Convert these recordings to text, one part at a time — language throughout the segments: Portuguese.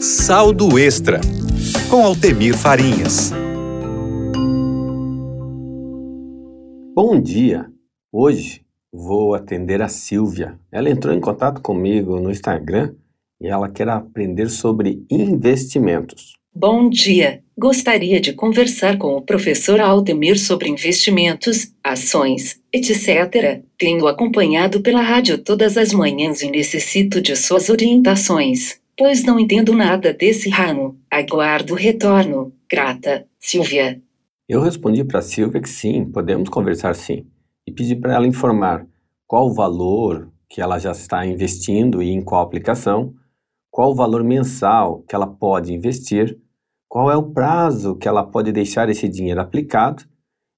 Saldo Extra, com Altemir Farinhas. Bom dia! Hoje vou atender a Silvia. Ela entrou em contato comigo no Instagram e ela quer aprender sobre investimentos. Bom dia! Gostaria de conversar com o professor Altemir sobre investimentos, ações, etc. Tenho acompanhado pela rádio todas as manhãs e necessito de suas orientações, pois não entendo nada desse ramo. Aguardo o retorno. Grata, Silvia. Eu respondi para Silvia que sim, podemos conversar sim, e pedi para ela informar qual o valor que ela já está investindo e em qual aplicação, qual o valor mensal que ela pode investir, qual é o prazo que ela pode deixar esse dinheiro aplicado,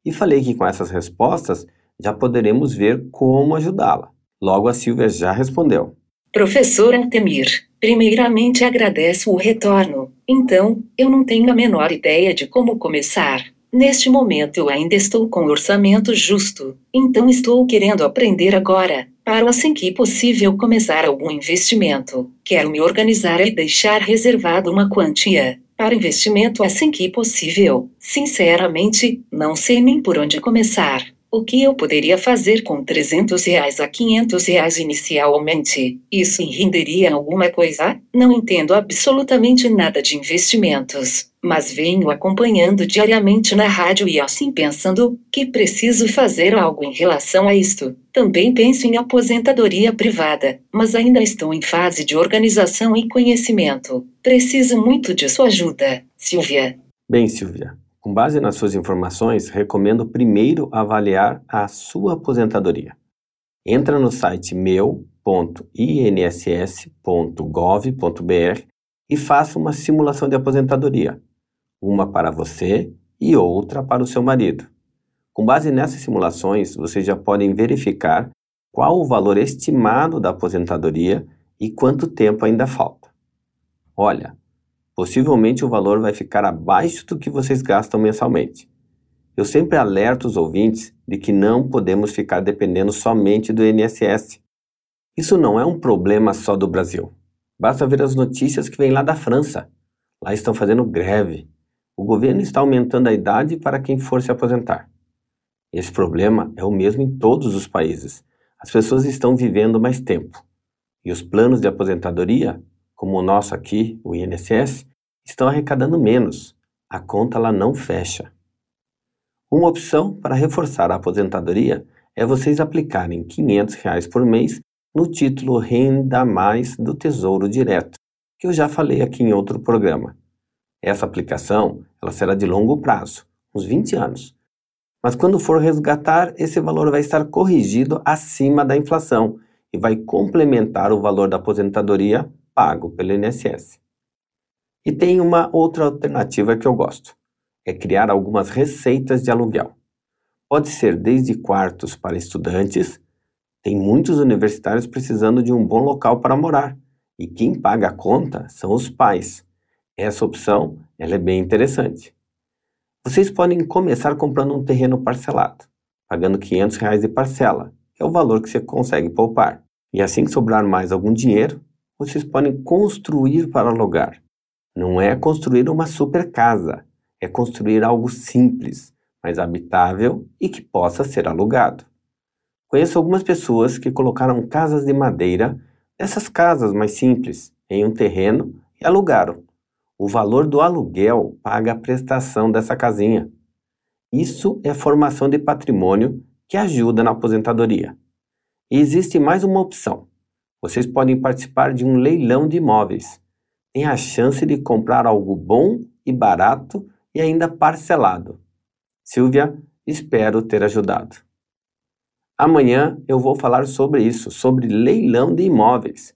e falei que com essas respostas já poderemos ver como ajudá-la. Logo a Silvia já respondeu. Professor Antemir, primeiramente agradeço o retorno. Então, eu não tenho a menor ideia de como começar. Neste momento eu ainda estou com orçamento justo, então estou querendo aprender agora, para assim que possível começar algum investimento. Quero me organizar e deixar reservado uma quantia para investimento assim que possível. Sinceramente, não sei nem por onde começar. O que eu poderia fazer com 300 reais a 500 reais inicialmente? Isso renderia alguma coisa? Não entendo absolutamente nada de investimentos, mas venho acompanhando diariamente na rádio e assim pensando que preciso fazer algo em relação a isto. Também penso em aposentadoria privada, mas ainda estou em fase de organização e conhecimento. Preciso muito de sua ajuda, Silvia. Bem, Silvia, com base nas suas informações, recomendo primeiro avaliar a sua aposentadoria. Entra no site meu.inss.gov.br e faça uma simulação de aposentadoria, uma para você e outra para o seu marido. Com base nessas simulações, vocês já podem verificar qual o valor estimado da aposentadoria e quanto tempo ainda falta. Olha, possivelmente o valor vai ficar abaixo do que vocês gastam mensalmente. Eu sempre alerto os ouvintes de que não podemos ficar dependendo somente do INSS. Isso não é um problema só do Brasil. Basta ver as notícias que vêm lá da França. Lá estão fazendo greve. O governo está aumentando a idade para quem for se aposentar. Esse problema é o mesmo em todos os países. As pessoas estão vivendo mais tempo. E os planos de aposentadoria como o nosso aqui, o INSS, estão arrecadando menos. A conta lá não fecha. Uma opção para reforçar a aposentadoria é vocês aplicarem 500 reais por mês no título Renda Mais do Tesouro Direto, que eu já falei aqui em outro programa. Essa aplicação ela será de longo prazo, uns 20 anos. Mas quando for resgatar, esse valor vai estar corrigido acima da inflação e vai complementar o valor da aposentadoria pago pelo INSS. E tem uma outra alternativa que eu gosto: é criar algumas receitas de aluguel. Pode ser desde quartos para estudantes, tem muitos universitários precisando de um bom local para morar, e quem paga a conta são os pais. Essa opção ela é bem interessante. Vocês podem começar comprando um terreno parcelado, pagando 500 reais de parcela, que é o valor que você consegue poupar. E assim que sobrar mais algum dinheiro, vocês podem construir para alugar. Não é construir uma super casa, é construir algo simples, mas habitável e que possa ser alugado. Conheço algumas pessoas que colocaram casas de madeira, essas casas mais simples, em um terreno e alugaram. O valor do aluguel paga a prestação dessa casinha. Isso é formação de patrimônio que ajuda na aposentadoria. E existe mais uma opção vocês podem participar de um leilão de imóveis. Tem a chance de comprar algo bom e barato e ainda parcelado. Silvia, espero ter ajudado. Amanhã eu vou falar sobre isso, sobre leilão de imóveis.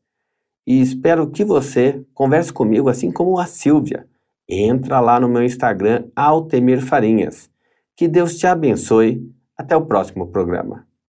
E espero que você converse comigo assim como a Silvia. Entra lá no meu Instagram, Altemir Farinhas. Que Deus te abençoe. Até o próximo programa.